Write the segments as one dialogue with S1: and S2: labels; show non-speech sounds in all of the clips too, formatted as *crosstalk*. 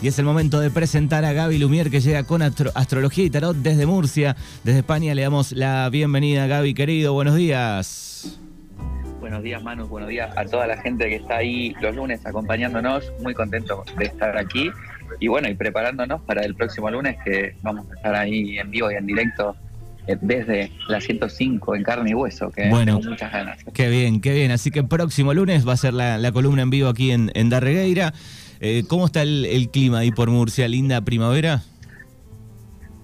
S1: y es el momento de presentar a Gaby Lumier que llega con Astrología y Tarot desde Murcia, desde España. Le damos la bienvenida, Gaby, querido. Buenos días.
S2: Buenos días, Manu. Buenos días a toda la gente que está ahí los lunes acompañándonos. Muy contento de estar aquí. Y bueno, y preparándonos para el próximo lunes que vamos a estar ahí en vivo y en directo eh, desde la 105 en carne y hueso, que
S1: bueno,
S2: tengo muchas ganas.
S1: Qué bien, qué bien. Así que próximo lunes va a ser la, columna en vivo aquí en, en Darregueira. Eh, ¿Cómo está el, clima ahí por Murcia? ¿Linda primavera?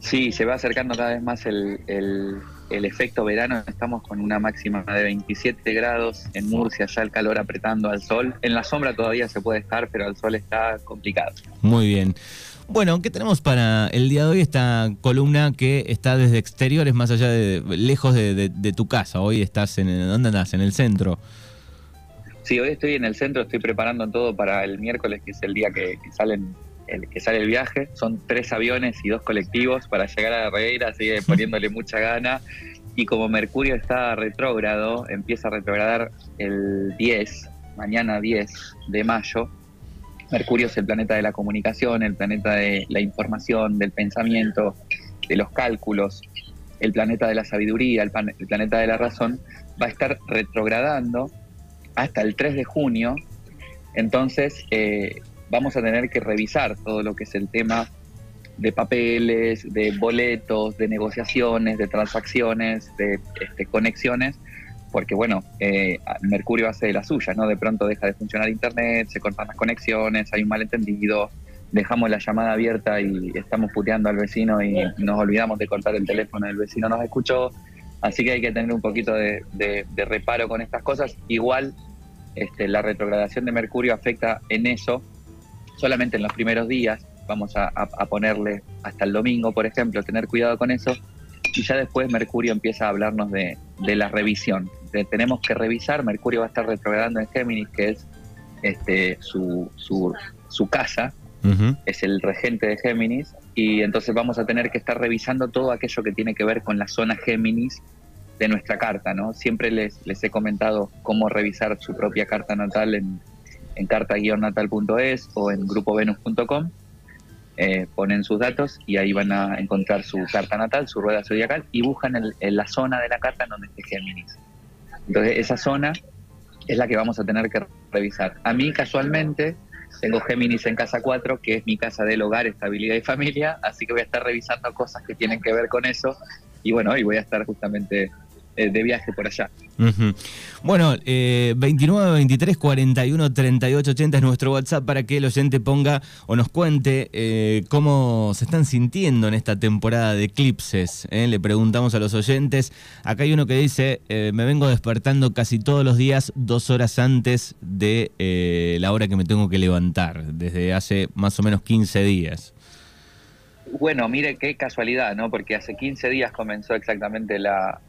S2: Sí, se va acercando cada vez más el, el, efecto verano. Estamos con una máxima de 27 grados en Murcia, ya el calor apretando al sol. En la sombra todavía se puede estar, pero al sol está complicado.
S1: Muy bien. Bueno, ¿qué tenemos para el día de hoy? Esta columna que está desde exteriores, más allá de, lejos de, tu casa. Hoy estás en, ¿dónde andás? En el centro.
S2: Sí, hoy estoy en el centro, estoy preparando todo para el miércoles, que es el día que, salen el, que sale el viaje. Son tres aviones y dos colectivos para llegar a la regueira, sigue poniéndole mucha gana. Y como Mercurio está retrógrado, empieza a retrogradar el 10, mañana 10 de mayo, Mercurio es el planeta de la comunicación, el planeta de la información, del pensamiento, de los cálculos, el planeta de la sabiduría, el, planeta de la razón, va a estar retrogradando hasta el 3 de junio. Entonces eh, vamos a tener que revisar todo lo que es el tema de papeles, de boletos, de negociaciones, de transacciones, de este, conexiones, porque bueno, eh, Mercurio hace de la suya, ¿no? De pronto deja de funcionar Internet, se cortan las conexiones, hay un malentendido, dejamos la llamada abierta y estamos puteando al vecino y nos olvidamos de cortar el teléfono, el vecino nos escuchó, así que hay que tener un poquito de, reparo con estas cosas. Igual este, la retrogradación de Mercurio afecta en eso solamente en los primeros días, vamos a, a ponerle hasta el domingo, por ejemplo, tener cuidado con eso, y ya después Mercurio empieza a hablarnos de, la revisión. tenemos que revisar, Mercurio va a estar retrogradando en Géminis, que es este, su, su, casa, es el regente de Géminis, y entonces vamos a tener que estar revisando todo aquello que tiene que ver con la zona Géminis de nuestra carta, ¿no? Siempre les, les he comentado cómo revisar su propia carta natal en, en carta-natal.es o en grupovenus.com eh, ponen sus datos y ahí van a encontrar su carta natal, su rueda zodiacal y buscan en la zona de la carta donde esté Géminis. Entonces esa zona es la que vamos a tener que revisar. A mí casualmente tengo Géminis en casa 4, que es mi casa del hogar, estabilidad y familia, así que voy a estar revisando cosas que tienen que ver con eso y bueno, hoy voy a estar justamente de viaje por allá.
S1: Bueno, eh, 29, 23, 41, 38, 80 es nuestro WhatsApp para que el oyente ponga o nos cuente eh, cómo se están sintiendo en esta temporada de eclipses. ¿eh? Le preguntamos a los oyentes. Acá hay uno que dice, me vengo despertando casi todos los días dos horas antes de la hora que me tengo que levantar, desde hace más o menos 15 días.
S2: Bueno, mire qué casualidad, ¿no? Porque hace 15 días comenzó exactamente la,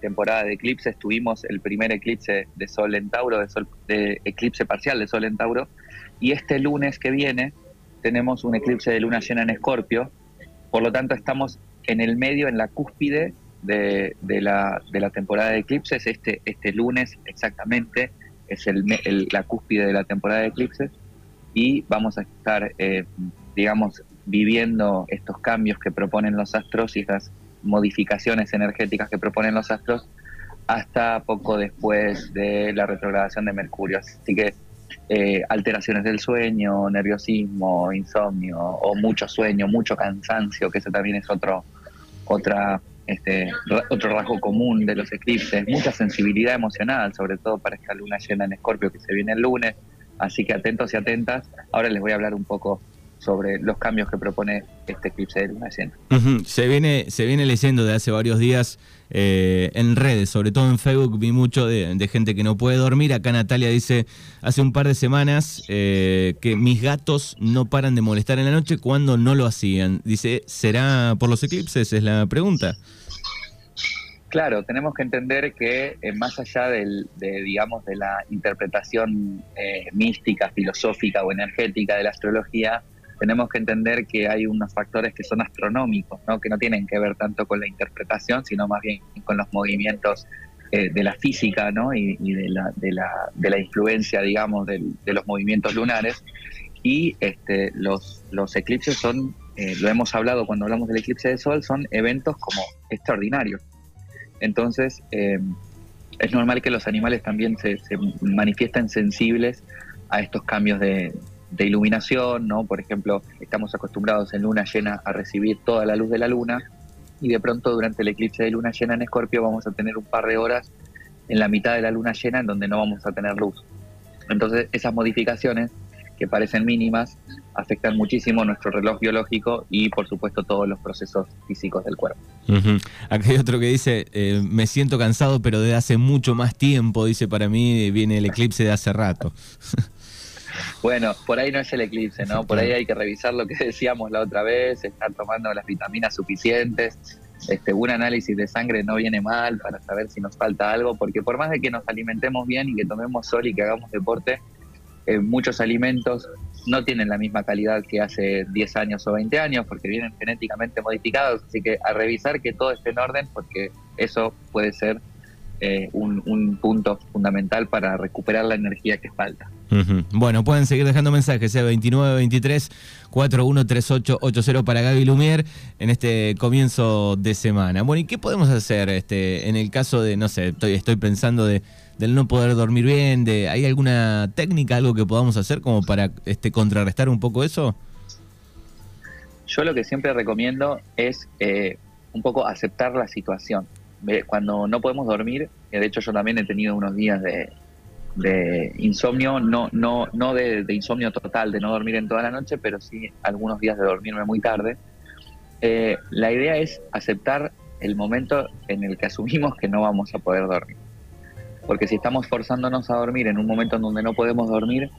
S2: temporada de eclipses. Tuvimos el primer eclipse de Sol en Tauro, de, sol, de eclipse parcial de Sol en Tauro. Y este lunes que viene tenemos un eclipse de luna llena en Escorpio. Por lo tanto, estamos en el medio, en la cúspide de, la, temporada de eclipses. Este, este lunes exactamente es el, la cúspide de la temporada de eclipses. Y vamos a estar, eh, digamos, viviendo estos cambios que proponen los astros y estas modificaciones energéticas que proponen los astros hasta poco después de la retrogradación de Mercurio. Así que eh, alteraciones del sueño, nerviosismo, insomnio o mucho sueño, mucho cansancio, que eso también es otro, otra, este, otro rasgo común de los eclipses, mucha sensibilidad emocional, sobre todo para esta luna llena en Escorpio que se viene el lunes. Así que atentos y atentas. Ahora les voy a hablar un poco sobre los cambios que propone este eclipse de luna llena.
S1: Se viene se viene leyendo de hace varios días eh, en redes, sobre todo en Facebook, vi mucho de, gente que no puede dormir. Acá Natalia dice hace un par de semanas eh, que mis gatos no paran de molestar en la noche cuando no lo hacían. Dice, ¿será por los eclipses? Es la pregunta.
S2: Claro, tenemos que entender que eh, más allá del, de, digamos, de la interpretación mística, filosófica o energética de la astrología, tenemos que entender que hay unos factores que son astronómicos, ¿no? que no tienen que ver tanto con la interpretación, sino más bien con los movimientos eh, de la física ¿no? y, de, la, de, la, de, la, influencia, digamos, de los movimientos lunares, y este, los, los eclipses son, eh, lo hemos hablado cuando hablamos del eclipse de sol, son eventos como extraordinarios. Entonces, eh, es normal que los animales también se, se, manifiesten sensibles a estos cambios de, de, iluminación, ¿no? Por ejemplo, estamos acostumbrados en luna llena a recibir toda la luz de la luna y de pronto durante el eclipse de luna llena en Escorpio vamos a tener un par de horas en la mitad de la luna llena en donde no vamos a tener luz. Entonces, esas modificaciones que parecen mínimas afectan muchísimo nuestro reloj biológico y por supuesto todos los procesos físicos del cuerpo.
S1: Aquí hay otro que dice, eh, me siento cansado pero de hace mucho más tiempo, dice para mí viene el eclipse de hace rato. *laughs*
S2: Bueno, por ahí no es el eclipse, ¿no? Por ahí hay que revisar lo que *laughs* decíamos la otra vez, estar tomando las vitaminas suficientes. Este, un análisis de sangre no viene mal para saber si nos falta algo, porque por más de que nos alimentemos bien y que tomemos sol y que hagamos deporte, eh, muchos alimentos no tienen la misma calidad que hace 10 años o 20 años porque vienen genéticamente modificados, así que a revisar que todo esté en orden porque eso puede ser eh, un, un, punto fundamental para recuperar la energía que falta.
S1: Uh -huh. Bueno, pueden seguir dejando mensajes, sea 2923 413880 para Gaby Lumier en este comienzo de semana. Bueno, ¿y qué podemos hacer este en el caso de, no sé, estoy, estoy pensando de del no poder dormir bien, de ¿hay alguna técnica, algo que podamos hacer como para este contrarrestar un poco eso?
S2: Yo lo que siempre recomiendo es eh, un poco aceptar la situación. Cuando no podemos dormir, de hecho yo también he tenido unos días de, de insomnio, no, no, no de, de, insomnio total, de no dormir en toda la noche, pero sí algunos días de dormirme muy tarde. Eh, la idea es aceptar el momento en el que asumimos que no vamos a poder dormir. Porque si estamos forzándonos a dormir en un momento en donde no podemos dormir,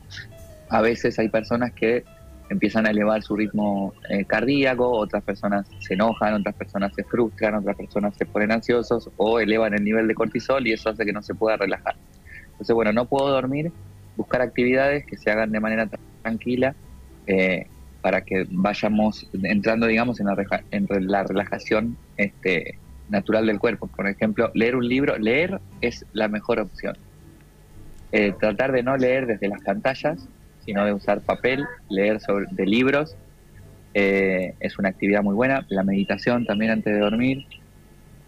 S2: a veces hay personas que empiezan a elevar su ritmo eh, cardíaco, otras personas se enojan, otras personas se frustran, otras personas se ponen ansiosos o elevan el nivel de cortisol y eso hace que no se pueda relajar. Entonces, bueno, no puedo dormir, buscar actividades que se hagan de manera tranquila eh, para que vayamos entrando, digamos, en la, en la relajación este, natural del cuerpo. Por ejemplo, leer un libro, leer es la mejor opción. Eh, tratar de no leer desde las pantallas, sino de usar papel, leer sobre, de libros, eh, es una actividad muy buena. La meditación también antes de dormir.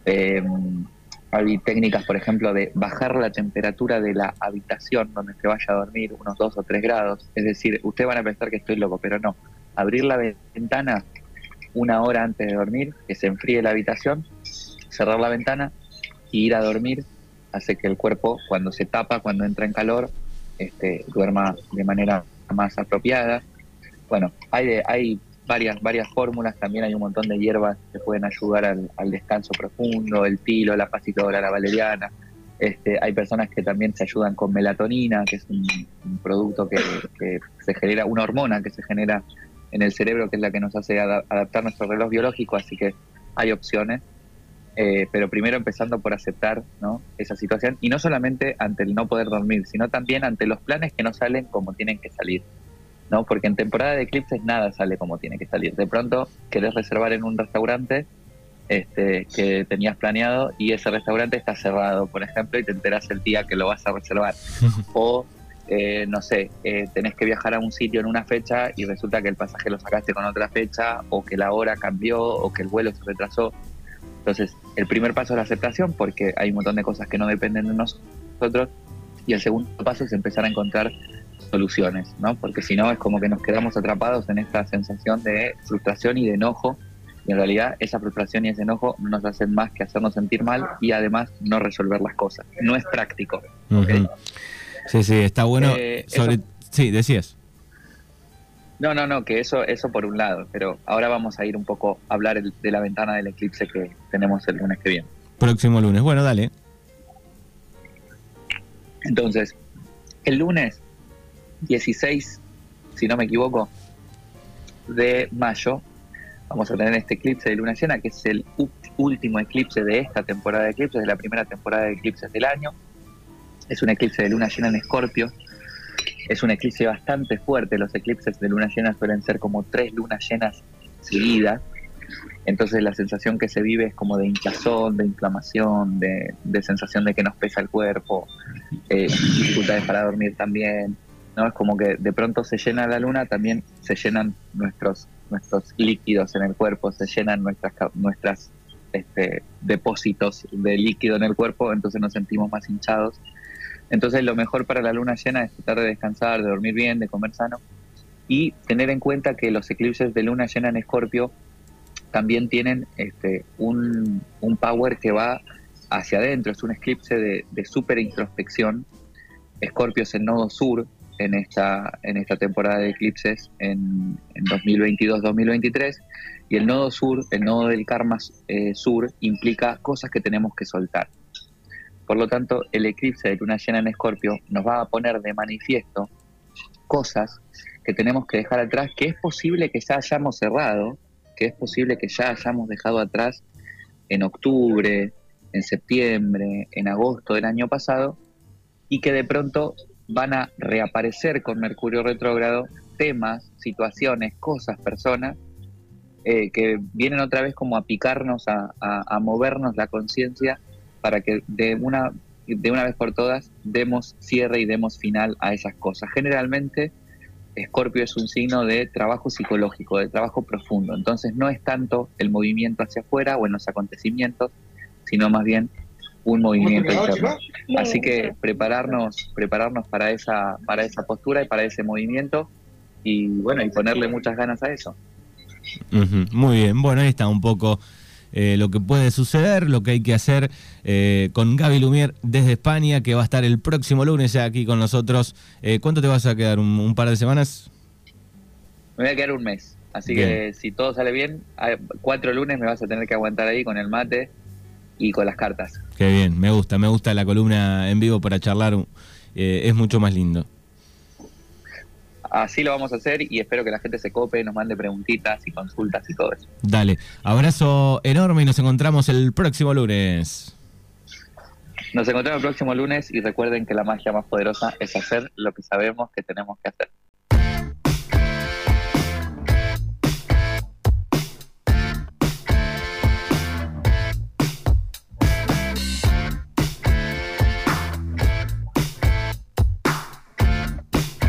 S2: Eh, hay técnicas, por ejemplo, de bajar la temperatura de la habitación donde se vaya a dormir unos 2 o 3 grados. Es decir, ustedes van a pensar que estoy loco, pero no. Abrir la ventana una hora antes de dormir, que se enfríe la habitación, cerrar la ventana y ir a dormir hace que el cuerpo, cuando se tapa, cuando entra en calor, este, duerma de manera más apropiada. Bueno, hay, de, hay varias, varias fórmulas, también hay un montón de hierbas que pueden ayudar al, descanso profundo, el tilo, la pasitora, la valeriana. Este, hay personas que también se ayudan con melatonina, que es un, producto que, se genera, una hormona que se genera en el cerebro, que es la que nos hace adaptar nuestro reloj biológico, así que hay opciones. Eh, pero primero empezando por aceptar ¿no? esa situación y no solamente ante el no poder dormir, sino también ante los planes que no salen como tienen que salir. ¿no? Porque en temporada de eclipses nada sale como tiene que salir. De pronto querés reservar en un restaurante este, que tenías planeado y ese restaurante está cerrado, por ejemplo, y te enteras el día que lo vas a reservar. *laughs* o, eh, no sé, eh, tenés que viajar a un sitio en una fecha y resulta que el pasaje lo sacaste con otra fecha, o que la hora cambió, o que el vuelo se retrasó. Entonces, el primer paso es la aceptación, porque hay un montón de cosas que no dependen de nosotros, y el segundo paso es empezar a encontrar soluciones, ¿no? Porque si no es como que nos quedamos atrapados en esta sensación de frustración y de enojo, y en realidad esa frustración y ese enojo no nos hacen más que hacernos sentir mal y además no resolver las cosas. No es práctico.
S1: Uh -huh. Sí, sí, está bueno. Eh, sobre... eso... Sí, decías.
S2: No, no, no, que eso, eso por un lado, pero ahora vamos a ir un poco a hablar el, de la ventana del eclipse que tenemos el lunes que viene.
S1: Próximo lunes, bueno, dale.
S2: Entonces, el lunes 16, si no me equivoco, de mayo, vamos a tener este eclipse de luna llena, que es el último eclipse de esta temporada de eclipses, de la primera temporada de eclipses del año. Es un eclipse de luna llena en Escorpio, es un eclipse bastante fuerte. Los eclipses de luna llena suelen ser como tres lunas llenas seguidas. Entonces la sensación que se vive es como de hinchazón, de inflamación, de, de sensación de que nos pesa el cuerpo, eh, dificultades para dormir también. ¿no? Es como que de pronto se llena la luna, también se llenan nuestros, nuestros líquidos en el cuerpo, se llenan nuestras, nuestras este, depósitos de líquido en el cuerpo, entonces nos sentimos más hinchados. Entonces lo mejor para la luna llena es tratar de descansar, de dormir bien, de comer sano y tener en cuenta que los eclipses de luna llena en Escorpio también tienen este, un, power que va hacia adentro, es un eclipse de, de super introspección. Escorpio es el nodo sur en esta, en esta temporada de eclipses en, 2022-2023 y el nodo sur, el nodo del karma eh, sur, implica cosas que tenemos que soltar. Por lo tanto, el eclipse de luna llena en Escorpio nos va a poner de manifiesto cosas que tenemos que dejar atrás, que es posible que ya hayamos cerrado, que es posible que ya hayamos dejado atrás en octubre, en septiembre, en agosto del año pasado, y que de pronto van a reaparecer con Mercurio retrógrado temas, situaciones, cosas, personas, eh, que vienen otra vez como a picarnos, a, a movernos la conciencia para que de una, de una vez por todas demos cierre y demos final a esas cosas. Generalmente Escorpio es un signo de trabajo psicológico, de trabajo profundo. Entonces no es tanto el movimiento hacia afuera o en los acontecimientos, sino más bien un movimiento interno. Así que prepararnos, prepararnos para esa, para esa postura y para ese movimiento y bueno, y ponerle muchas ganas a eso.
S1: Muy bien, bueno, ahí está un poco eh, lo que puede suceder, lo que hay que hacer eh, con Gaby Lumier desde España, que va a estar el próximo lunes ya aquí con nosotros. Eh, ¿Cuánto te vas a quedar? ¿Un, par de semanas?
S2: Me voy a quedar un mes. Así que si todo sale bien, cuatro lunes me vas a tener que aguantar ahí con el mate y con las cartas.
S1: Qué bien, me gusta, me gusta la columna en vivo para charlar, es mucho más lindo
S2: así lo vamos a hacer y espero que la gente se cope, nos mande preguntitas y consultas y todo eso.
S1: Dale, abrazo enorme y nos encontramos el próximo lunes.
S2: Nos encontramos el próximo lunes y recuerden que la magia más poderosa es hacer lo que sabemos que tenemos que hacer.